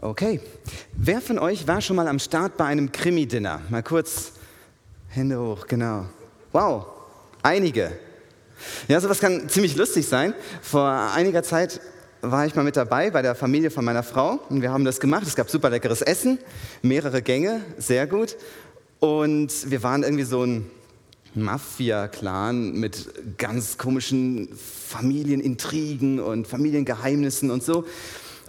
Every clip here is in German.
Okay. Wer von euch war schon mal am Start bei einem Krimi-Dinner? Mal kurz Hände hoch, genau. Wow, einige. Ja, sowas kann ziemlich lustig sein. Vor einiger Zeit war ich mal mit dabei bei der Familie von meiner Frau und wir haben das gemacht. Es gab super leckeres Essen, mehrere Gänge, sehr gut. Und wir waren irgendwie so ein Mafia-Clan mit ganz komischen Familienintrigen und Familiengeheimnissen und so.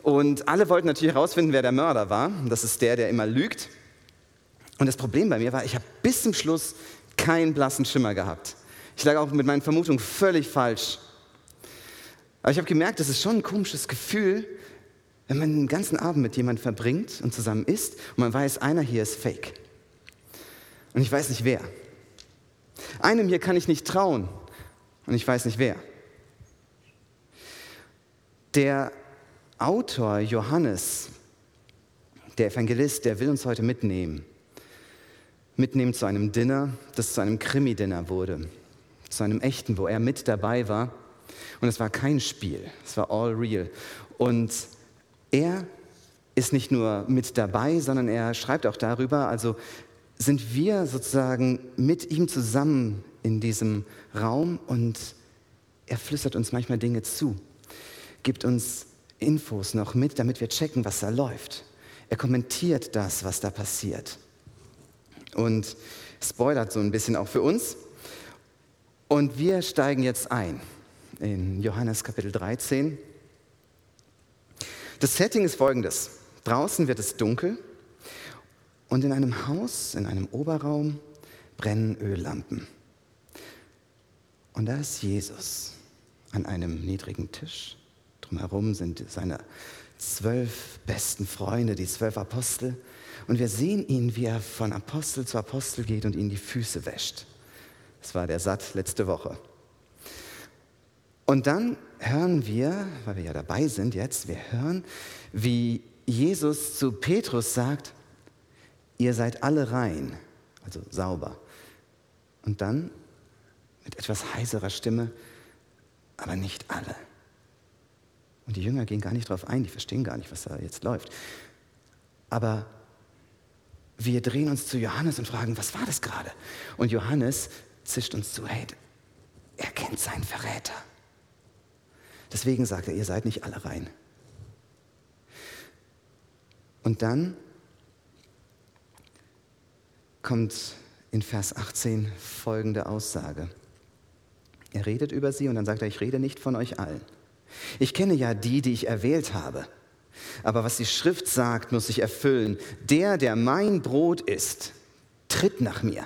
Und alle wollten natürlich herausfinden, wer der Mörder war. Das ist der, der immer lügt. Und das Problem bei mir war, ich habe bis zum Schluss keinen blassen Schimmer gehabt. Ich lag auch mit meinen Vermutungen völlig falsch. Aber ich habe gemerkt, das ist schon ein komisches Gefühl, wenn man den ganzen Abend mit jemandem verbringt und zusammen isst und man weiß, einer hier ist fake. Und ich weiß nicht wer. Einem hier kann ich nicht trauen und ich weiß nicht wer. Der Autor Johannes, der Evangelist, der will uns heute mitnehmen. Mitnehmen zu einem Dinner, das zu einem Krimi-Dinner wurde. Zu einem echten, wo er mit dabei war. Und es war kein Spiel, es war all real. Und er ist nicht nur mit dabei, sondern er schreibt auch darüber, also sind wir sozusagen mit ihm zusammen in diesem Raum und er flüstert uns manchmal Dinge zu, gibt uns Infos noch mit, damit wir checken, was da läuft. Er kommentiert das, was da passiert. Und spoilert so ein bisschen auch für uns. Und wir steigen jetzt ein in Johannes Kapitel 13. Das Setting ist folgendes. Draußen wird es dunkel und in einem Haus, in einem Oberraum, brennen Öllampen. Und da ist Jesus an einem niedrigen Tisch Drumherum sind seine zwölf besten Freunde, die zwölf Apostel. Und wir sehen ihn, wie er von Apostel zu Apostel geht und ihnen die Füße wäscht. Das war der Satt letzte Woche. Und dann hören wir, weil wir ja dabei sind jetzt, wir hören, wie Jesus zu Petrus sagt, ihr seid alle rein, also sauber. Und dann mit etwas heiserer Stimme, aber nicht alle. Und die Jünger gehen gar nicht darauf ein, die verstehen gar nicht, was da jetzt läuft. Aber wir drehen uns zu Johannes und fragen, was war das gerade? Und Johannes zischt uns zu, hey, er kennt seinen Verräter. Deswegen sagt er, ihr seid nicht alle rein. Und dann kommt in Vers 18 folgende Aussage. Er redet über sie und dann sagt er, ich rede nicht von euch allen. Ich kenne ja die, die ich erwählt habe. Aber was die Schrift sagt, muss sich erfüllen. Der, der mein Brot isst, tritt nach mir.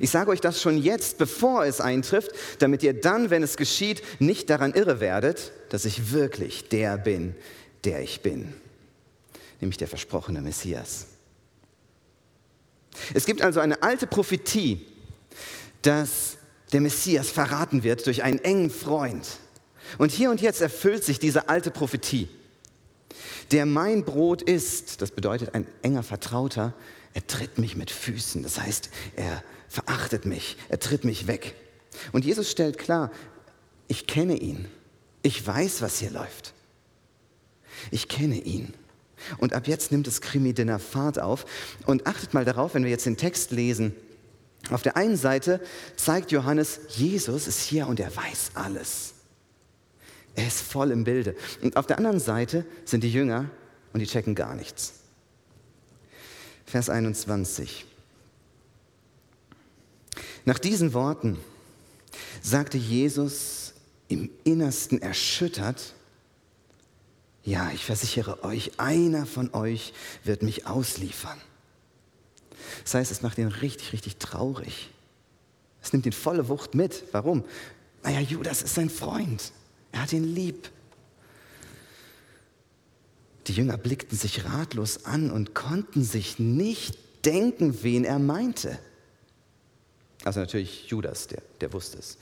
Ich sage euch das schon jetzt, bevor es eintrifft, damit ihr dann, wenn es geschieht, nicht daran irre werdet, dass ich wirklich der bin, der ich bin, nämlich der versprochene Messias. Es gibt also eine alte Prophetie, dass der Messias verraten wird durch einen engen Freund, und hier und jetzt erfüllt sich diese alte Prophetie. Der mein Brot ist, das bedeutet ein enger Vertrauter, er tritt mich mit Füßen. Das heißt, er verachtet mich, er tritt mich weg. Und Jesus stellt klar, ich kenne ihn. Ich weiß, was hier läuft. Ich kenne ihn. Und ab jetzt nimmt das Krimi-Dinner Fahrt auf. Und achtet mal darauf, wenn wir jetzt den Text lesen. Auf der einen Seite zeigt Johannes, Jesus ist hier und er weiß alles. Er ist voll im Bilde. Und auf der anderen Seite sind die Jünger und die checken gar nichts. Vers 21. Nach diesen Worten sagte Jesus im Innersten erschüttert, ja, ich versichere euch, einer von euch wird mich ausliefern. Das heißt, es macht ihn richtig, richtig traurig. Es nimmt ihn volle Wucht mit. Warum? Naja, Judas ist sein Freund. Er hat ihn lieb. Die Jünger blickten sich ratlos an und konnten sich nicht denken, wen er meinte. Also natürlich Judas, der, der wusste es.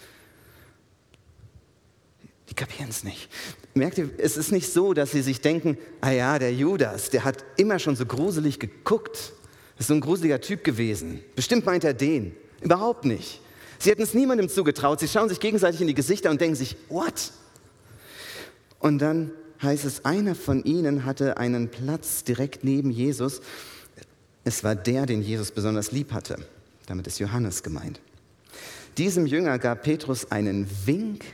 Die kapieren es nicht. Merkt ihr, es ist nicht so, dass sie sich denken, ah ja, der Judas, der hat immer schon so gruselig geguckt. Das ist so ein gruseliger Typ gewesen. Bestimmt meint er den. Überhaupt nicht. Sie hätten es niemandem zugetraut. Sie schauen sich gegenseitig in die Gesichter und denken sich, what? Und dann heißt es, einer von ihnen hatte einen Platz direkt neben Jesus. Es war der, den Jesus besonders lieb hatte. Damit ist Johannes gemeint. Diesem Jünger gab Petrus einen Wink,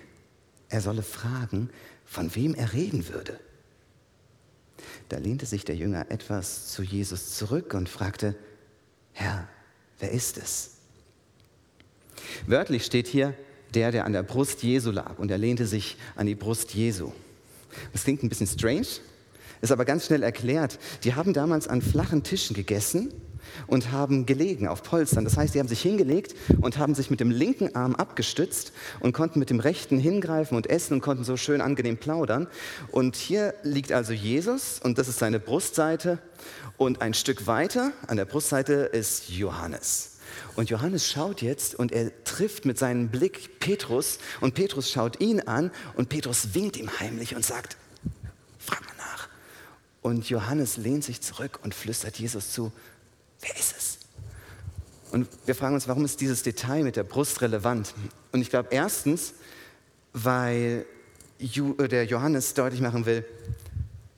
er solle fragen, von wem er reden würde. Da lehnte sich der Jünger etwas zu Jesus zurück und fragte, Herr, wer ist es? Wörtlich steht hier, der, der an der Brust Jesu lag und er lehnte sich an die Brust Jesu. Das klingt ein bisschen strange, ist aber ganz schnell erklärt. Die haben damals an flachen Tischen gegessen und haben gelegen auf Polstern. Das heißt, sie haben sich hingelegt und haben sich mit dem linken Arm abgestützt und konnten mit dem rechten hingreifen und essen und konnten so schön angenehm plaudern. Und hier liegt also Jesus und das ist seine Brustseite. Und ein Stück weiter an der Brustseite ist Johannes. Und Johannes schaut jetzt und er trifft mit seinem Blick Petrus und Petrus schaut ihn an und Petrus winkt ihm heimlich und sagt, frag mal nach. Und Johannes lehnt sich zurück und flüstert Jesus zu, wer ist es? Und wir fragen uns, warum ist dieses Detail mit der Brust relevant? Und ich glaube erstens, weil äh, der Johannes deutlich machen will,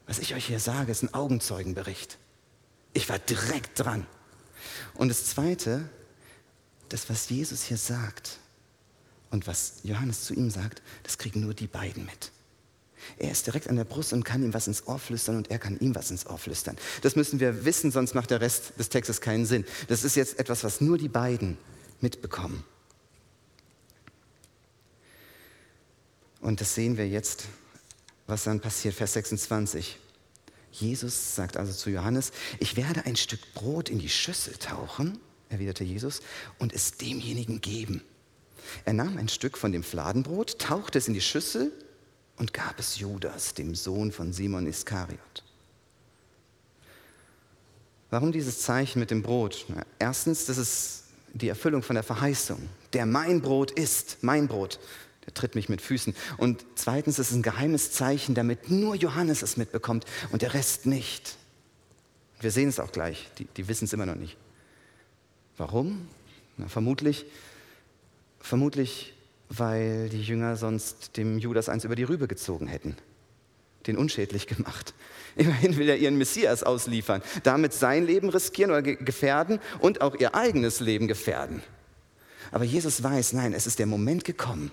was ich euch hier sage, ist ein Augenzeugenbericht. Ich war direkt dran. Und das Zweite, das, was Jesus hier sagt und was Johannes zu ihm sagt, das kriegen nur die beiden mit. Er ist direkt an der Brust und kann ihm was ins Ohr flüstern und er kann ihm was ins Ohr flüstern. Das müssen wir wissen, sonst macht der Rest des Textes keinen Sinn. Das ist jetzt etwas, was nur die beiden mitbekommen. Und das sehen wir jetzt, was dann passiert, Vers 26. Jesus sagt also zu Johannes, ich werde ein Stück Brot in die Schüssel tauchen, erwiderte Jesus, und es demjenigen geben. Er nahm ein Stück von dem Fladenbrot, tauchte es in die Schüssel und gab es Judas, dem Sohn von Simon Iskariot. Warum dieses Zeichen mit dem Brot? Erstens, das ist die Erfüllung von der Verheißung. Der mein Brot ist, mein Brot, der tritt mich mit Füßen. Und zweitens, es ist ein geheimes Zeichen, damit nur Johannes es mitbekommt und der Rest nicht. Wir sehen es auch gleich, die, die wissen es immer noch nicht. Warum? Na, vermutlich, vermutlich weil die Jünger sonst dem Judas eins über die Rübe gezogen hätten, den unschädlich gemacht. Immerhin will er ihren Messias ausliefern, damit sein Leben riskieren oder gefährden und auch ihr eigenes Leben gefährden. Aber Jesus weiß, nein, es ist der Moment gekommen.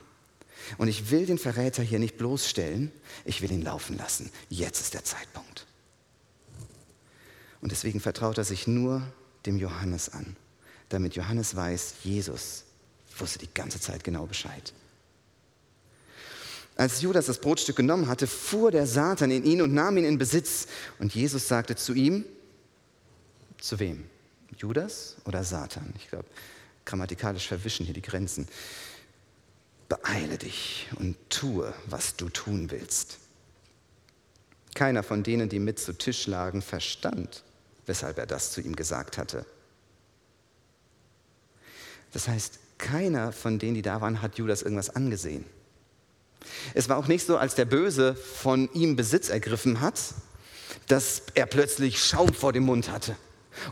Und ich will den Verräter hier nicht bloßstellen, ich will ihn laufen lassen. Jetzt ist der Zeitpunkt. Und deswegen vertraut er sich nur dem Johannes an, damit Johannes weiß, Jesus wusste die ganze Zeit genau Bescheid. Als Judas das Brotstück genommen hatte, fuhr der Satan in ihn und nahm ihn in Besitz. Und Jesus sagte zu ihm, zu wem? Judas oder Satan? Ich glaube, grammatikalisch verwischen hier die Grenzen. Beeile dich und tue, was du tun willst. Keiner von denen, die mit zu Tisch lagen, verstand, weshalb er das zu ihm gesagt hatte. Das heißt, keiner von denen, die da waren, hat Judas irgendwas angesehen. Es war auch nicht so, als der Böse von ihm Besitz ergriffen hat, dass er plötzlich Schaum vor dem Mund hatte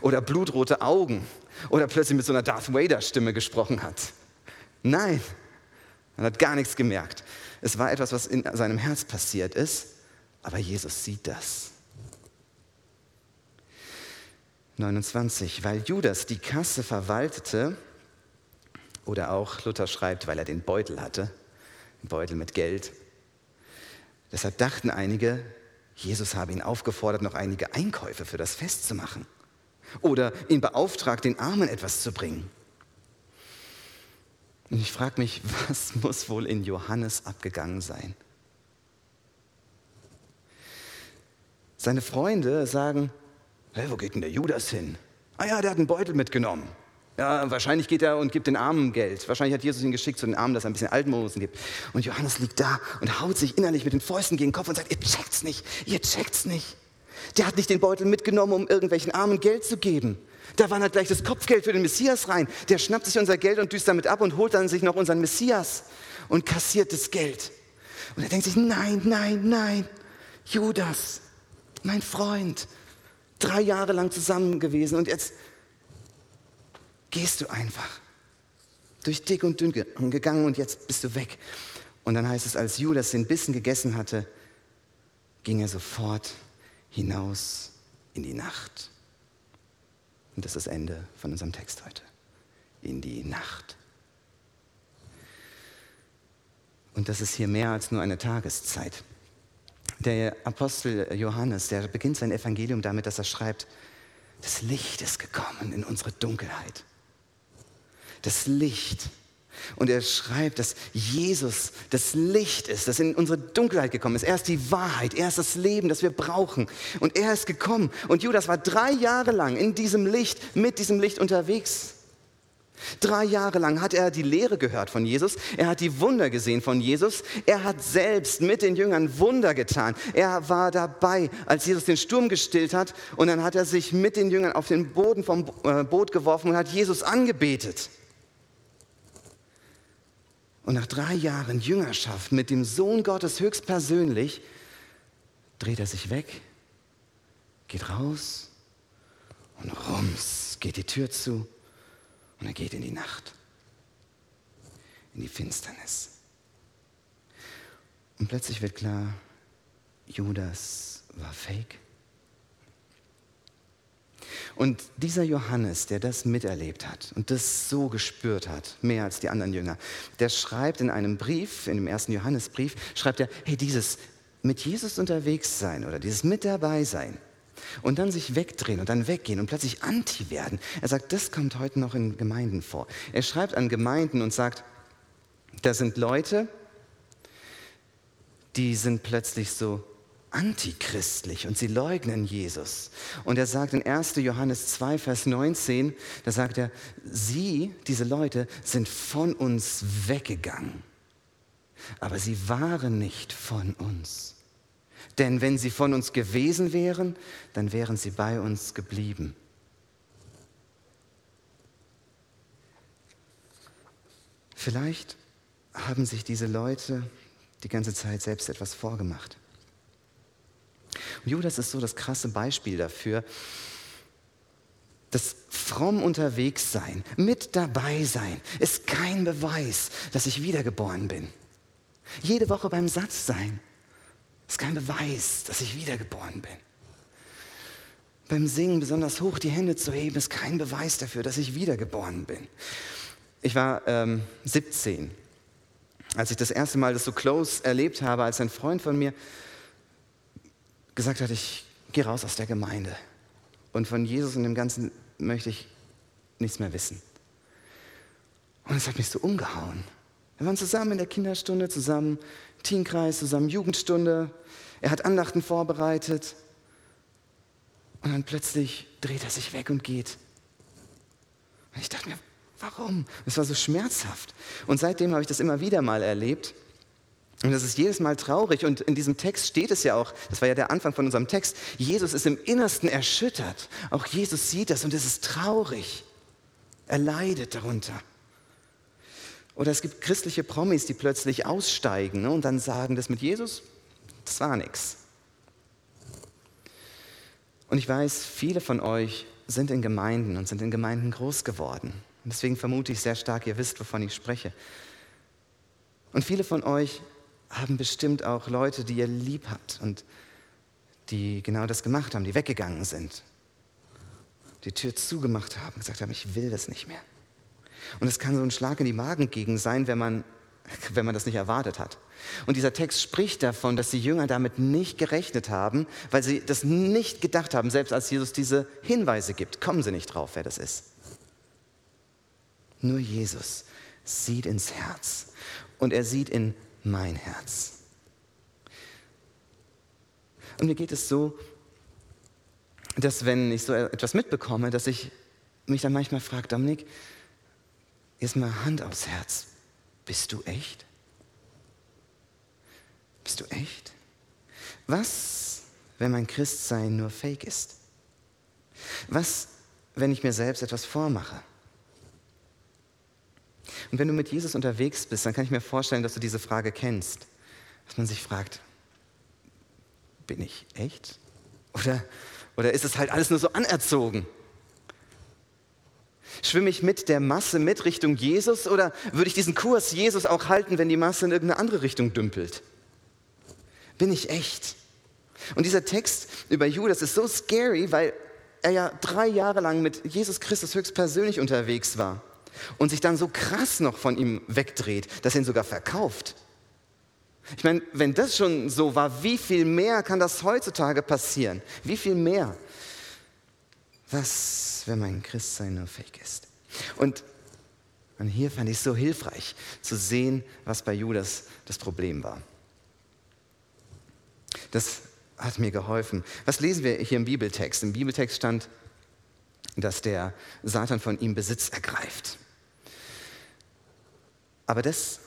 oder blutrote Augen oder plötzlich mit so einer Darth Vader-Stimme gesprochen hat. Nein, man hat gar nichts gemerkt. Es war etwas, was in seinem Herz passiert ist, aber Jesus sieht das. 29. Weil Judas die Kasse verwaltete, oder auch Luther schreibt, weil er den Beutel hatte, den Beutel mit Geld. Deshalb dachten einige, Jesus habe ihn aufgefordert, noch einige Einkäufe für das Fest zu machen. Oder ihn beauftragt, den Armen etwas zu bringen. Und ich frage mich, was muss wohl in Johannes abgegangen sein? Seine Freunde sagen, hey, wo geht denn der Judas hin? Ah ja, der hat einen Beutel mitgenommen. Ja, wahrscheinlich geht er und gibt den Armen Geld. Wahrscheinlich hat Jesus ihn geschickt zu den Armen, dass er ein bisschen Almosen gibt. Und Johannes liegt da und haut sich innerlich mit den Fäusten gegen den Kopf und sagt, ihr checkt's nicht, ihr checkt's nicht. Der hat nicht den Beutel mitgenommen, um irgendwelchen Armen Geld zu geben. Da war halt gleich das Kopfgeld für den Messias rein. Der schnappt sich unser Geld und düst damit ab und holt dann sich noch unseren Messias und kassiert das Geld. Und er denkt sich, nein, nein, nein, Judas, mein Freund, drei Jahre lang zusammen gewesen und jetzt gehst du einfach durch dick und dünn gegangen und jetzt bist du weg. Und dann heißt es, als Judas den Bissen gegessen hatte, ging er sofort hinaus in die Nacht. Und das ist das Ende von unserem Text heute. In die Nacht. Und das ist hier mehr als nur eine Tageszeit. Der Apostel Johannes, der beginnt sein Evangelium damit, dass er schreibt, das Licht ist gekommen in unsere Dunkelheit. Das Licht und er schreibt, dass Jesus das Licht ist, das in unsere Dunkelheit gekommen ist. Er ist die Wahrheit, er ist das Leben, das wir brauchen. Und er ist gekommen. Und Judas war drei Jahre lang in diesem Licht, mit diesem Licht unterwegs. Drei Jahre lang hat er die Lehre gehört von Jesus, er hat die Wunder gesehen von Jesus, er hat selbst mit den Jüngern Wunder getan. Er war dabei, als Jesus den Sturm gestillt hat und dann hat er sich mit den Jüngern auf den Boden vom äh, Boot geworfen und hat Jesus angebetet. Und nach drei Jahren Jüngerschaft mit dem Sohn Gottes höchstpersönlich dreht er sich weg, geht raus und rums geht die Tür zu und er geht in die Nacht, in die Finsternis. Und plötzlich wird klar, Judas war fake. Und dieser Johannes, der das miterlebt hat und das so gespürt hat, mehr als die anderen Jünger, der schreibt in einem Brief, in dem ersten Johannesbrief, schreibt er, hey, dieses mit Jesus unterwegs sein oder dieses mit dabei sein und dann sich wegdrehen und dann weggehen und plötzlich anti werden. Er sagt, das kommt heute noch in Gemeinden vor. Er schreibt an Gemeinden und sagt, da sind Leute, die sind plötzlich so antichristlich und sie leugnen Jesus. Und er sagt in 1. Johannes 2, Vers 19, da sagt er, sie, diese Leute, sind von uns weggegangen, aber sie waren nicht von uns. Denn wenn sie von uns gewesen wären, dann wären sie bei uns geblieben. Vielleicht haben sich diese Leute die ganze Zeit selbst etwas vorgemacht. Und Judas ist so das krasse Beispiel dafür, das fromm unterwegs sein, mit dabei sein, ist kein Beweis, dass ich wiedergeboren bin. Jede Woche beim Satz sein, ist kein Beweis, dass ich wiedergeboren bin. Beim Singen besonders hoch die Hände zu heben, ist kein Beweis dafür, dass ich wiedergeboren bin. Ich war ähm, 17, als ich das erste Mal das so close erlebt habe, als ein Freund von mir gesagt hat, ich gehe raus aus der Gemeinde und von Jesus und dem Ganzen möchte ich nichts mehr wissen. Und es hat mich so umgehauen. Wir waren zusammen in der Kinderstunde, zusammen Teenkreis, zusammen Jugendstunde. Er hat Andachten vorbereitet. Und dann plötzlich dreht er sich weg und geht. Und ich dachte mir, warum? Es war so schmerzhaft. Und seitdem habe ich das immer wieder mal erlebt. Und das ist jedes Mal traurig. Und in diesem Text steht es ja auch, das war ja der Anfang von unserem Text, Jesus ist im Innersten erschüttert. Auch Jesus sieht das und es ist traurig. Er leidet darunter. Oder es gibt christliche Promis, die plötzlich aussteigen ne, und dann sagen, das mit Jesus, das war nichts. Und ich weiß, viele von euch sind in Gemeinden und sind in Gemeinden groß geworden. Und deswegen vermute ich sehr stark, ihr wisst, wovon ich spreche. Und viele von euch haben bestimmt auch Leute, die ihr lieb habt und die genau das gemacht haben, die weggegangen sind, die Tür zugemacht haben, gesagt haben, ich will das nicht mehr. Und es kann so ein Schlag in die Magengegend sein, wenn man, wenn man das nicht erwartet hat. Und dieser Text spricht davon, dass die Jünger damit nicht gerechnet haben, weil sie das nicht gedacht haben, selbst als Jesus diese Hinweise gibt. Kommen sie nicht drauf, wer das ist. Nur Jesus sieht ins Herz und er sieht in mein Herz. Und mir geht es so, dass wenn ich so etwas mitbekomme, dass ich mich dann manchmal frage, Dominik, jetzt mal Hand aufs Herz, bist du echt? Bist du echt? Was, wenn mein Christsein nur Fake ist? Was, wenn ich mir selbst etwas vormache? Und wenn du mit Jesus unterwegs bist, dann kann ich mir vorstellen, dass du diese Frage kennst. Dass man sich fragt, bin ich echt? Oder, oder ist es halt alles nur so anerzogen? Schwimme ich mit der Masse mit Richtung Jesus oder würde ich diesen Kurs Jesus auch halten, wenn die Masse in irgendeine andere Richtung dümpelt? Bin ich echt? Und dieser Text über Judas ist so scary, weil er ja drei Jahre lang mit Jesus Christus höchstpersönlich unterwegs war und sich dann so krass noch von ihm wegdreht, dass er ihn sogar verkauft. Ich meine, wenn das schon so war, wie viel mehr kann das heutzutage passieren? Wie viel mehr? Was, wenn mein Christsein nur fake ist? Und, und hier fand ich es so hilfreich zu sehen, was bei Judas das Problem war. Das hat mir geholfen. Was lesen wir hier im Bibeltext? Im Bibeltext stand, dass der Satan von ihm Besitz ergreift. Aber das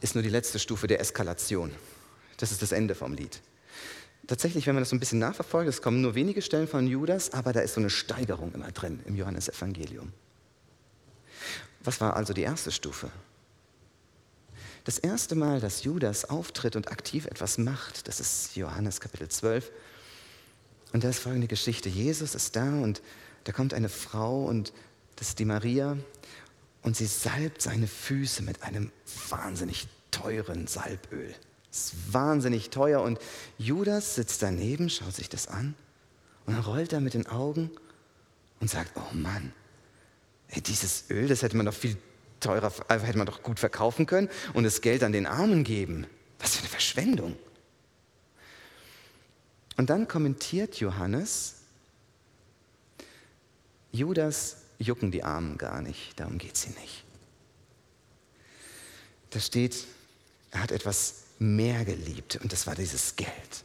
ist nur die letzte Stufe der Eskalation. Das ist das Ende vom Lied. Tatsächlich, wenn man das so ein bisschen nachverfolgt, es kommen nur wenige Stellen von Judas, aber da ist so eine Steigerung immer drin im Johannesevangelium. Was war also die erste Stufe? Das erste Mal, dass Judas auftritt und aktiv etwas macht, das ist Johannes Kapitel 12. Und da ist folgende Geschichte. Jesus ist da und da kommt eine Frau und das ist die Maria und sie salbt seine Füße mit einem wahnsinnig teuren Salböl. Das ist wahnsinnig teuer und Judas sitzt daneben, schaut sich das an und dann rollt er mit den Augen und sagt, oh Mann, ey, dieses Öl, das hätte man doch viel teurer, also hätte man doch gut verkaufen können und das Geld an den Armen geben. Was für eine Verschwendung. Und dann kommentiert Johannes, Judas jucken die Armen gar nicht, darum geht es ihm nicht. Da steht, er hat etwas mehr geliebt und das war dieses Geld.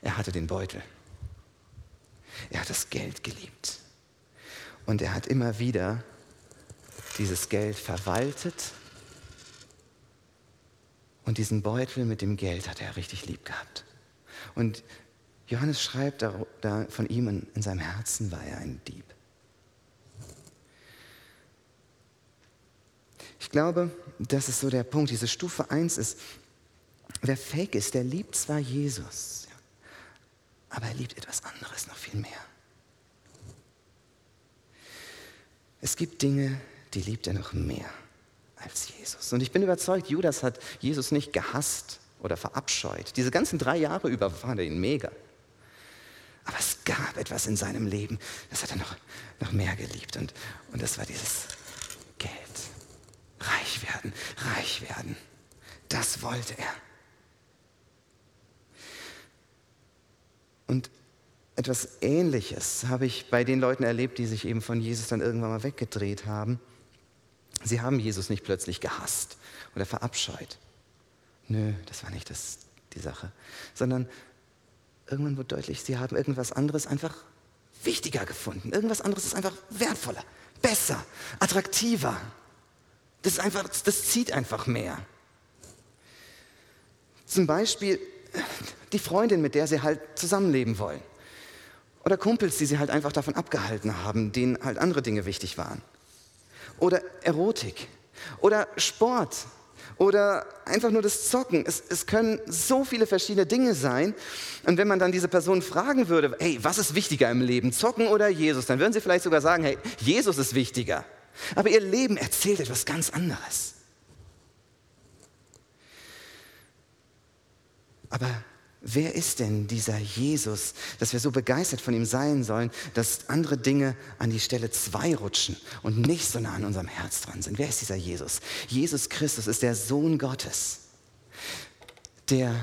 Er hatte den Beutel. Er hat das Geld geliebt. Und er hat immer wieder dieses Geld verwaltet und diesen Beutel mit dem Geld hat er richtig lieb gehabt. Und Johannes schreibt da, von ihm, in, in seinem Herzen war er ein Dieb. Ich glaube, das ist so der Punkt. Diese Stufe 1 ist, wer fake ist, der liebt zwar Jesus, aber er liebt etwas anderes noch viel mehr. Es gibt Dinge, die liebt er noch mehr als Jesus. Und ich bin überzeugt, Judas hat Jesus nicht gehasst oder verabscheut. Diese ganzen drei Jahre über fand er ihn mega. Aber es gab etwas in seinem Leben, das hat er noch, noch mehr geliebt. Und, und das war dieses Geld. Reich werden, reich werden. Das wollte er. Und etwas Ähnliches habe ich bei den Leuten erlebt, die sich eben von Jesus dann irgendwann mal weggedreht haben. Sie haben Jesus nicht plötzlich gehasst oder verabscheut. Nö, das war nicht das, die Sache. Sondern irgendwann wurde deutlich, sie haben irgendwas anderes einfach wichtiger gefunden. Irgendwas anderes ist einfach wertvoller, besser, attraktiver. Das, ist einfach, das zieht einfach mehr. Zum Beispiel die Freundin, mit der sie halt zusammenleben wollen. Oder Kumpels, die sie halt einfach davon abgehalten haben, denen halt andere Dinge wichtig waren oder Erotik oder Sport oder einfach nur das Zocken. Es, es, können so viele verschiedene Dinge sein. Und wenn man dann diese Person fragen würde, hey, was ist wichtiger im Leben, Zocken oder Jesus, dann würden sie vielleicht sogar sagen, hey, Jesus ist wichtiger. Aber ihr Leben erzählt etwas ganz anderes. Aber Wer ist denn dieser Jesus, dass wir so begeistert von ihm sein sollen, dass andere Dinge an die Stelle zwei rutschen und nicht so nah an unserem Herz dran sind? Wer ist dieser Jesus? Jesus Christus ist der Sohn Gottes, der,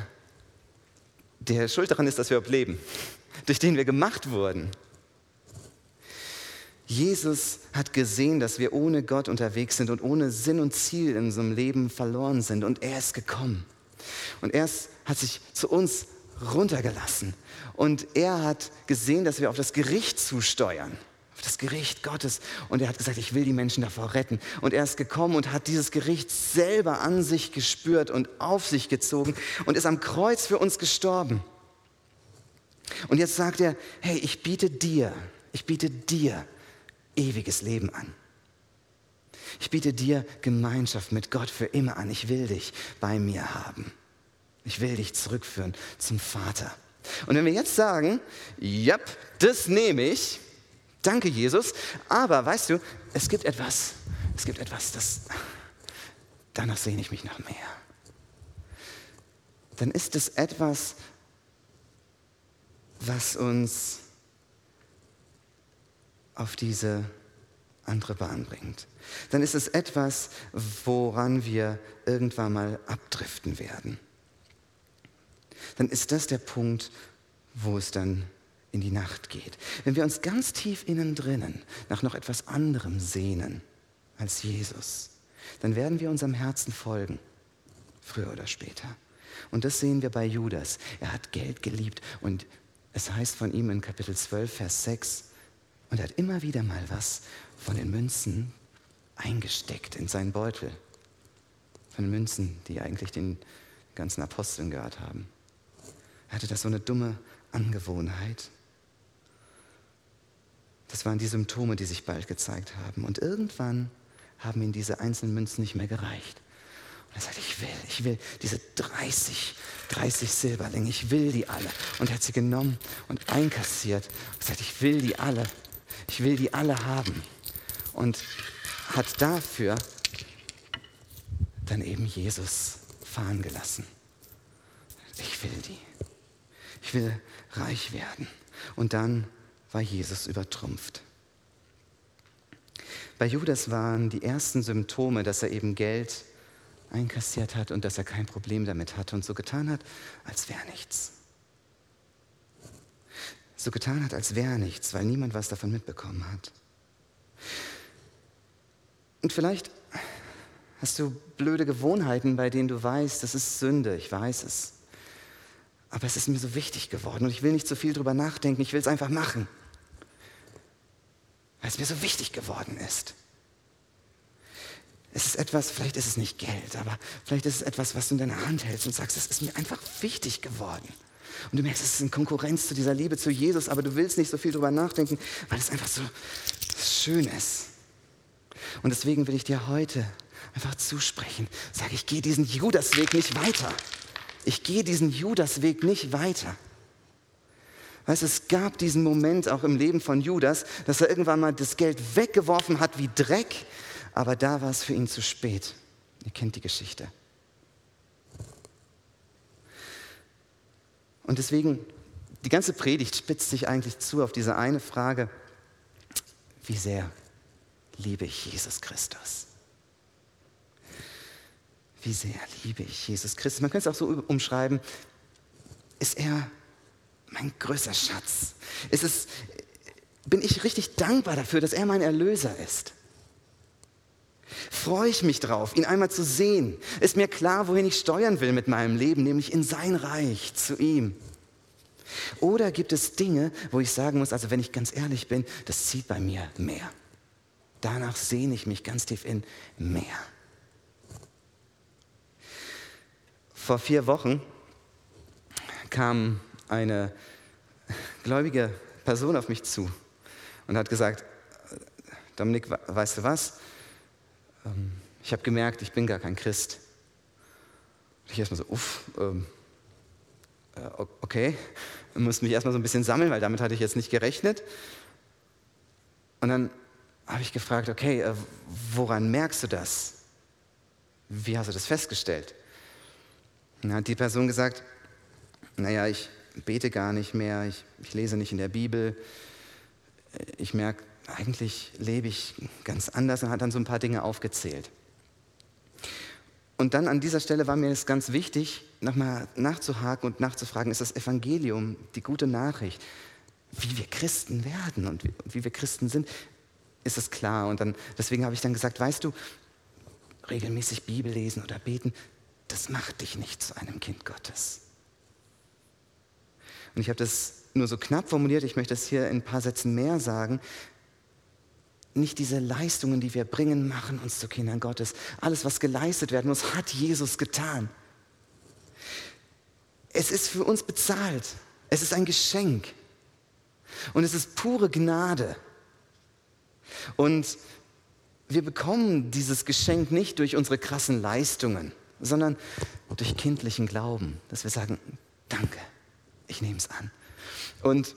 der schuld daran ist, dass wir überhaupt leben, durch den wir gemacht wurden. Jesus hat gesehen, dass wir ohne Gott unterwegs sind und ohne Sinn und Ziel in unserem Leben verloren sind. Und er ist gekommen. Und er hat sich zu uns runtergelassen. Und er hat gesehen, dass wir auf das Gericht zusteuern, auf das Gericht Gottes. Und er hat gesagt, ich will die Menschen davor retten. Und er ist gekommen und hat dieses Gericht selber an sich gespürt und auf sich gezogen und ist am Kreuz für uns gestorben. Und jetzt sagt er, hey, ich biete dir, ich biete dir ewiges Leben an. Ich biete dir Gemeinschaft mit Gott für immer an. Ich will dich bei mir haben. Ich will dich zurückführen zum Vater. Und wenn wir jetzt sagen, ja, das nehme ich, danke Jesus, aber weißt du, es gibt etwas, es gibt etwas, das, danach sehne ich mich noch mehr. Dann ist es etwas, was uns auf diese andere Bahn bringt, dann ist es etwas, woran wir irgendwann mal abdriften werden. Dann ist das der Punkt, wo es dann in die Nacht geht. Wenn wir uns ganz tief innen drinnen nach noch etwas anderem sehnen als Jesus, dann werden wir unserem Herzen folgen, früher oder später. Und das sehen wir bei Judas. Er hat Geld geliebt und es heißt von ihm in Kapitel 12, Vers 6, und er hat immer wieder mal was von den Münzen eingesteckt in seinen Beutel. Von den Münzen, die eigentlich den ganzen Aposteln gehört haben. Er hatte das so eine dumme Angewohnheit. Das waren die Symptome, die sich bald gezeigt haben. Und irgendwann haben ihm diese einzelnen Münzen nicht mehr gereicht. Und er sagte, ich will, ich will diese 30, 30 Silberlinge, ich will die alle. Und er hat sie genommen und einkassiert und gesagt, ich will die alle, ich will die alle haben. Und hat dafür dann eben Jesus fahren gelassen. Ich will die. Ich will reich werden. Und dann war Jesus übertrumpft. Bei Judas waren die ersten Symptome, dass er eben Geld einkassiert hat und dass er kein Problem damit hatte und so getan hat, als wäre nichts. So getan hat, als wäre nichts, weil niemand was davon mitbekommen hat. Und vielleicht hast du blöde Gewohnheiten, bei denen du weißt, das ist Sünde, ich weiß es. Aber es ist mir so wichtig geworden und ich will nicht so viel drüber nachdenken, ich will es einfach machen. Weil es mir so wichtig geworden ist. Es ist etwas, vielleicht ist es nicht Geld, aber vielleicht ist es etwas, was du in deiner Hand hältst und sagst, es ist mir einfach wichtig geworden. Und du merkst, es ist in Konkurrenz zu dieser Liebe zu Jesus, aber du willst nicht so viel drüber nachdenken, weil es einfach so schön ist. Und deswegen will ich dir heute einfach zusprechen. Sag, ich gehe diesen Judasweg nicht weiter. Ich gehe diesen Judasweg nicht weiter. Weißt, es gab diesen Moment auch im Leben von Judas, dass er irgendwann mal das Geld weggeworfen hat wie Dreck aber da war es für ihn zu spät. Ihr kennt die Geschichte. Und deswegen, die ganze Predigt spitzt sich eigentlich zu auf diese eine Frage, wie sehr liebe ich Jesus Christus? Wie sehr liebe ich Jesus Christus? Man könnte es auch so umschreiben, ist er mein größter Schatz? Ist es, bin ich richtig dankbar dafür, dass er mein Erlöser ist? freue ich mich drauf, ihn einmal zu sehen. Ist mir klar, wohin ich steuern will mit meinem Leben, nämlich in sein Reich, zu ihm. Oder gibt es Dinge, wo ich sagen muss, also wenn ich ganz ehrlich bin, das zieht bei mir mehr. Danach sehne ich mich ganz tief in mehr. Vor vier Wochen kam eine gläubige Person auf mich zu und hat gesagt, Dominik, weißt du was? ähm, ich habe gemerkt, ich bin gar kein Christ. Und ich erstmal so, uff, ähm, äh, okay, ich musste mich erstmal so ein bisschen sammeln, weil damit hatte ich jetzt nicht gerechnet. Und dann habe ich gefragt, okay, äh, woran merkst du das? Wie hast du das festgestellt? Dann hat die Person gesagt, naja, ich bete gar nicht mehr, ich, ich lese nicht in der Bibel, ich merke, eigentlich lebe ich ganz anders und hat dann so ein paar Dinge aufgezählt. Und dann an dieser Stelle war mir es ganz wichtig, nochmal nachzuhaken und nachzufragen, ist das Evangelium, die gute Nachricht, wie wir Christen werden und wie, wie wir Christen sind, ist es klar. Und dann, deswegen habe ich dann gesagt, weißt du, regelmäßig Bibel lesen oder beten, das macht dich nicht zu einem Kind Gottes. Und ich habe das nur so knapp formuliert, ich möchte es hier in ein paar Sätzen mehr sagen nicht diese Leistungen, die wir bringen, machen uns zu Kindern Gottes. Alles, was geleistet werden muss, hat Jesus getan. Es ist für uns bezahlt. Es ist ein Geschenk. Und es ist pure Gnade. Und wir bekommen dieses Geschenk nicht durch unsere krassen Leistungen, sondern durch kindlichen Glauben, dass wir sagen, danke, ich nehme es an. Und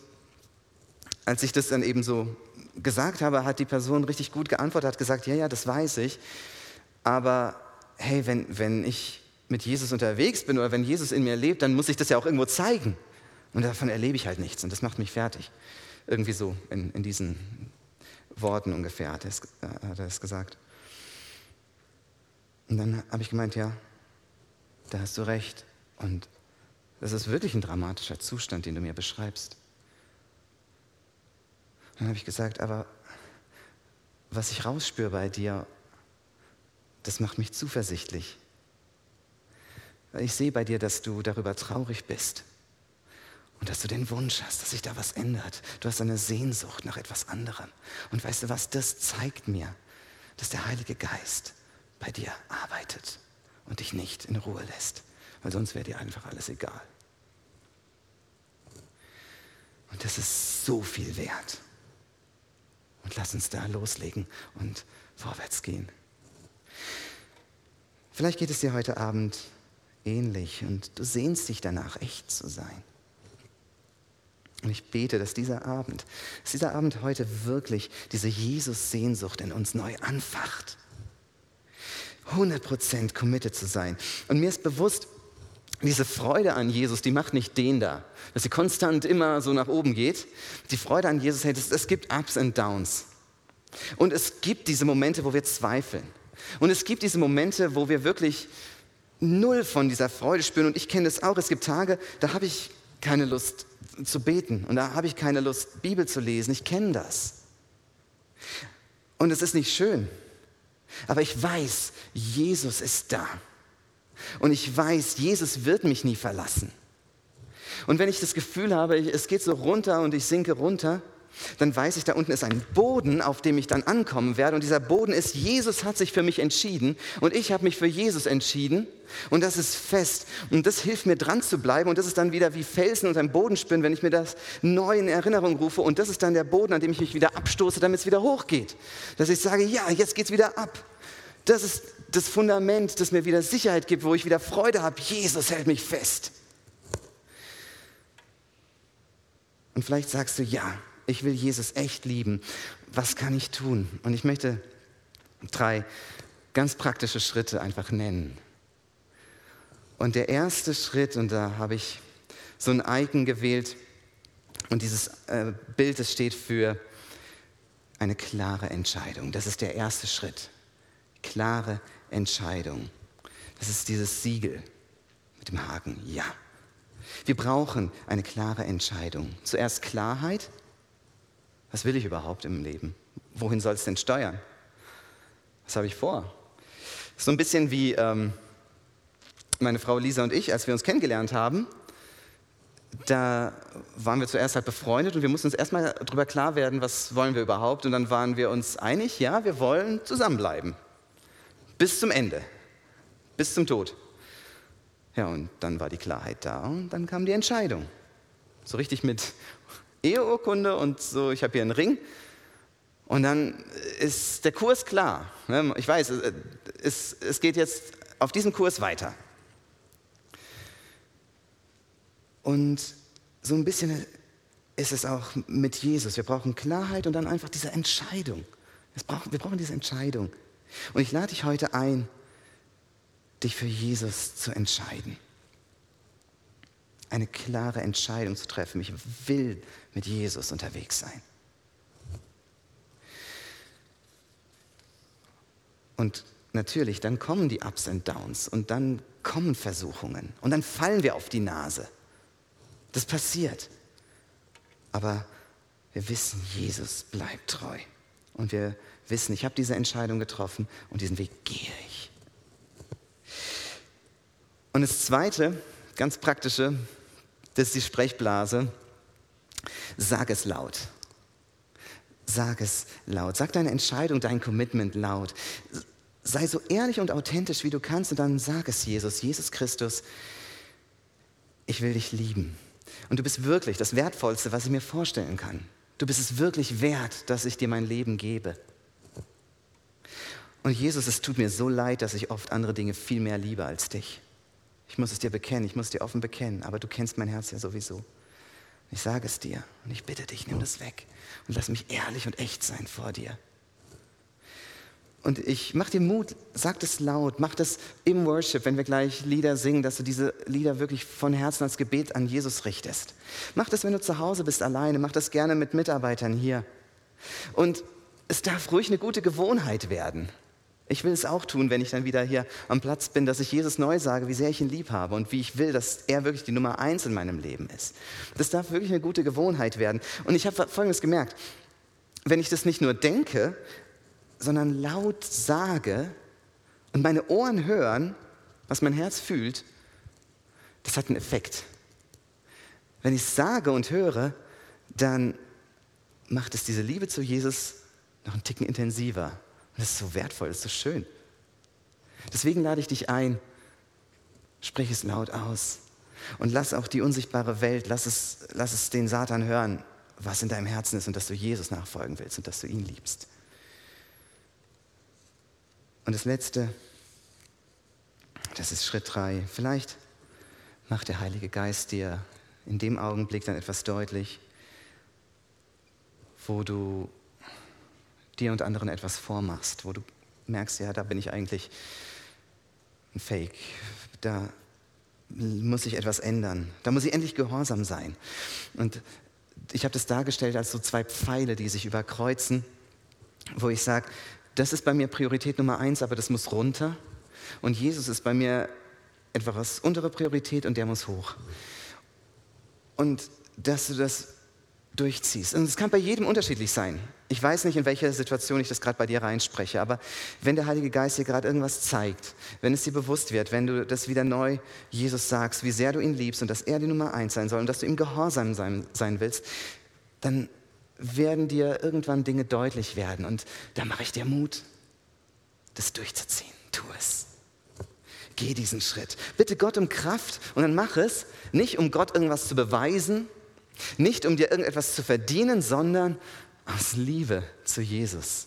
als ich das dann eben so gesagt habe, hat die Person richtig gut geantwortet, hat gesagt, ja, ja, das weiß ich. Aber hey, wenn, wenn ich mit Jesus unterwegs bin oder wenn Jesus in mir lebt, dann muss ich das ja auch irgendwo zeigen. Und davon erlebe ich halt nichts und das macht mich fertig. Irgendwie so in, in diesen Worten ungefähr hat er, es, äh, hat er es gesagt. Und dann habe ich gemeint, ja, da hast du recht. Und das ist wirklich ein dramatischer Zustand, den du mir beschreibst. Dann habe ich gesagt, aber was ich rausspüre bei dir, das macht mich zuversichtlich. Ich sehe bei dir, dass du darüber traurig bist und dass du den Wunsch hast, dass sich da was ändert. Du hast eine Sehnsucht nach etwas anderem. Und weißt du was, das zeigt mir, dass der Heilige Geist bei dir arbeitet und dich nicht in Ruhe lässt, weil sonst wäre dir einfach alles egal. Und das ist so viel wert. Und lass uns da loslegen und vorwärts gehen. Vielleicht geht es dir heute Abend ähnlich und du sehnst dich danach, echt zu sein. Und ich bete, dass dieser Abend, dass dieser Abend heute wirklich diese Jesus-Sehnsucht in uns neu anfacht. 100% committed zu sein. Und mir ist bewusst, diese Freude an Jesus, die macht nicht den da, dass sie konstant immer so nach oben geht. Die Freude an Jesus, hey, es gibt Ups und Downs. Und es gibt diese Momente, wo wir zweifeln. Und es gibt diese Momente, wo wir wirklich null von dieser Freude spüren. Und ich kenne das auch. Es gibt Tage, da habe ich keine Lust zu beten und da habe ich keine Lust, Bibel zu lesen. Ich kenne das. Und es ist nicht schön. Aber ich weiß, Jesus ist da. Und ich weiß, Jesus wird mich nie verlassen. Und wenn ich das Gefühl habe, es geht so runter und ich sinke runter, dann weiß ich, da unten ist ein Boden, auf dem ich dann ankommen werde. Und dieser Boden ist, Jesus hat sich für mich entschieden und ich habe mich für Jesus entschieden. Und das ist fest. Und das hilft mir dran zu bleiben. Und das ist dann wieder wie Felsen unter dem Boden spinnen, wenn ich mir das neu in Erinnerung rufe. Und das ist dann der Boden, an dem ich mich wieder abstoße, damit es wieder hochgeht. Dass ich sage, ja, jetzt geht es wieder ab. Das ist das Fundament, das mir wieder Sicherheit gibt, wo ich wieder Freude habe. Jesus hält mich fest. Und vielleicht sagst du, ja, ich will Jesus echt lieben. Was kann ich tun? Und ich möchte drei ganz praktische Schritte einfach nennen. Und der erste Schritt, und da habe ich so ein Icon gewählt, und dieses äh, Bild, das steht für eine klare Entscheidung. Das ist der erste Schritt. Klare Entscheidung. Das ist dieses Siegel mit dem Haken. Ja. Wir brauchen eine klare Entscheidung. Zuerst Klarheit was will ich überhaupt im Leben? Wohin soll es denn steuern? Was habe ich vor? So ein bisschen wie ähm, meine Frau Lisa und ich, als wir uns kennengelernt haben. Da waren wir zuerst halt befreundet und wir mussten uns erstmal darüber klar werden, was wollen wir überhaupt. Und dann waren wir uns einig, ja, wir wollen zusammenbleiben. Bis zum Ende. Bis zum Tod. Ja, und dann war die Klarheit da und dann kam die Entscheidung. So richtig mit Eheurkunde und so, ich habe hier einen Ring. Und dann ist der Kurs klar. Ne? Ich weiß, es, es geht jetzt auf diesem Kurs weiter. Und so ein bisschen ist es auch mit Jesus. Wir brauchen Klarheit und dann einfach diese Entscheidung. wir brauchen diese Entscheidung. Und ich lade dich heute ein, dich für Jesus zu entscheiden eine klare Entscheidung zu treffen. Ich will mit Jesus unterwegs sein. Und natürlich, dann kommen die Ups und Downs und dann kommen Versuchungen und dann fallen wir auf die Nase. Das passiert. Aber wir wissen, Jesus bleibt treu. Und wir wissen, ich habe diese Entscheidung getroffen und diesen Weg gehe ich. Und das Zweite, ganz praktische, das ist die Sprechblase. Sag es laut. Sag es laut. Sag deine Entscheidung, dein Commitment laut. Sei so ehrlich und authentisch, wie du kannst, und dann sag es Jesus, Jesus Christus, ich will dich lieben. Und du bist wirklich das Wertvollste, was ich mir vorstellen kann. Du bist es wirklich wert, dass ich dir mein Leben gebe. Und Jesus, es tut mir so leid, dass ich oft andere Dinge viel mehr liebe als dich. Ich muss es dir bekennen, ich muss es dir offen bekennen, aber du kennst mein Herz ja sowieso. Ich sage es dir und ich bitte dich, nimm das weg und lass mich ehrlich und echt sein vor dir. und ich mach dir Mut, sag das laut, mach das im Worship, wenn wir gleich Lieder singen, dass du diese Lieder wirklich von Herzen als Gebet an Jesus richtest. Mach das, wenn du zu Hause bist alleine, mach das gerne mit Mitarbeitern hier. Und es darf ruhig eine gute Gewohnheit werden. Ich will es auch tun, wenn ich dann wieder hier am Platz bin, dass ich Jesus neu sage, wie sehr ich ihn lieb habe und wie ich will, dass er wirklich die Nummer eins in meinem Leben ist. Das darf wirklich eine gute Gewohnheit werden. Und ich habe Folgendes gemerkt. Wenn ich das nicht nur denke, sondern laut sage und meine Ohren hören, was mein Herz fühlt, das hat einen Effekt. Wenn ich sage und höre, dann macht es diese Liebe zu Jesus noch einen Ticken intensiver. Und das ist so wertvoll, das ist so schön. Deswegen lade ich dich ein, sprich es laut aus und lass auch die unsichtbare Welt, lass es, lass es den Satan hören, was in deinem Herzen ist und dass du Jesus nachfolgen willst und dass du ihn liebst. Und das Letzte, das ist Schritt drei. Vielleicht macht der Heilige Geist dir in dem Augenblick dann etwas deutlich, wo du dir und anderen etwas vormachst, wo du merkst, ja, da bin ich eigentlich ein Fake, da muss ich etwas ändern, da muss ich endlich gehorsam sein. Und ich habe das dargestellt als so zwei Pfeile, die sich überkreuzen, wo ich sage, das ist bei mir Priorität Nummer eins, aber das muss runter. Und Jesus ist bei mir etwas untere Priorität und der muss hoch. Und dass du das durchziehst. Und es kann bei jedem unterschiedlich sein. Ich weiß nicht, in welcher Situation ich das gerade bei dir reinspreche, aber wenn der Heilige Geist dir gerade irgendwas zeigt, wenn es dir bewusst wird, wenn du das wieder neu Jesus sagst, wie sehr du ihn liebst und dass er die Nummer eins sein soll und dass du ihm gehorsam sein, sein willst, dann werden dir irgendwann Dinge deutlich werden. Und da mache ich dir Mut, das durchzuziehen. Tu es. Geh diesen Schritt. Bitte Gott um Kraft und dann mach es, nicht um Gott irgendwas zu beweisen, nicht um dir irgendetwas zu verdienen, sondern aus Liebe zu Jesus.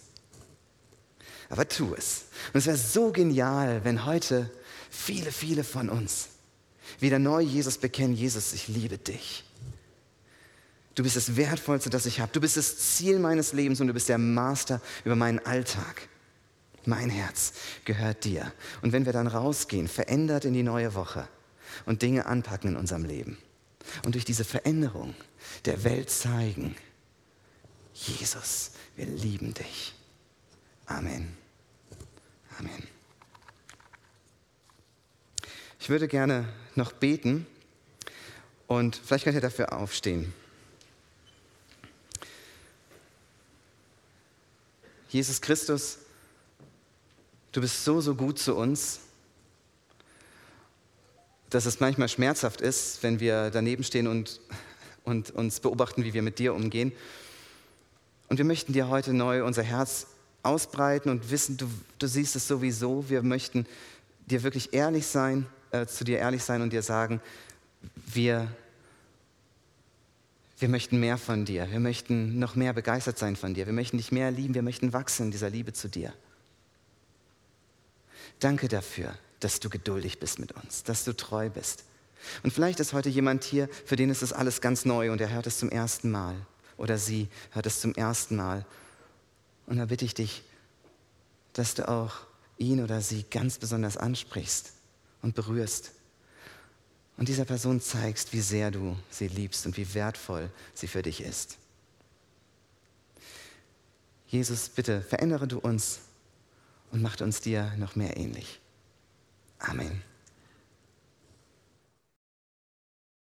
Aber tu es. Und es wäre so genial, wenn heute viele, viele von uns wieder neu Jesus bekennen, Jesus, ich liebe dich. Du bist das Wertvollste, das ich habe. Du bist das Ziel meines Lebens und du bist der Master über meinen Alltag. Mein Herz gehört dir. Und wenn wir dann rausgehen, verändert in die neue Woche und Dinge anpacken in unserem Leben und durch diese Veränderung der Welt zeigen, Jesus, wir lieben dich. Amen. Amen. Ich würde gerne noch beten und vielleicht könnt ihr dafür aufstehen. Jesus Christus, du bist so, so gut zu uns, dass es manchmal schmerzhaft ist, wenn wir daneben stehen und, und uns beobachten, wie wir mit dir umgehen. Und wir möchten dir heute neu unser Herz ausbreiten und wissen, du, du siehst es sowieso. Wir möchten dir wirklich ehrlich sein, äh, zu dir ehrlich sein und dir sagen, wir wir möchten mehr von dir. Wir möchten noch mehr begeistert sein von dir. Wir möchten dich mehr lieben. Wir möchten wachsen in dieser Liebe zu dir. Danke dafür, dass du geduldig bist mit uns, dass du treu bist. Und vielleicht ist heute jemand hier, für den ist das alles ganz neu und er hört es zum ersten Mal. Oder sie hört es zum ersten Mal. Und da bitte ich dich, dass du auch ihn oder sie ganz besonders ansprichst und berührst und dieser Person zeigst, wie sehr du sie liebst und wie wertvoll sie für dich ist. Jesus, bitte verändere du uns und macht uns dir noch mehr ähnlich. Amen.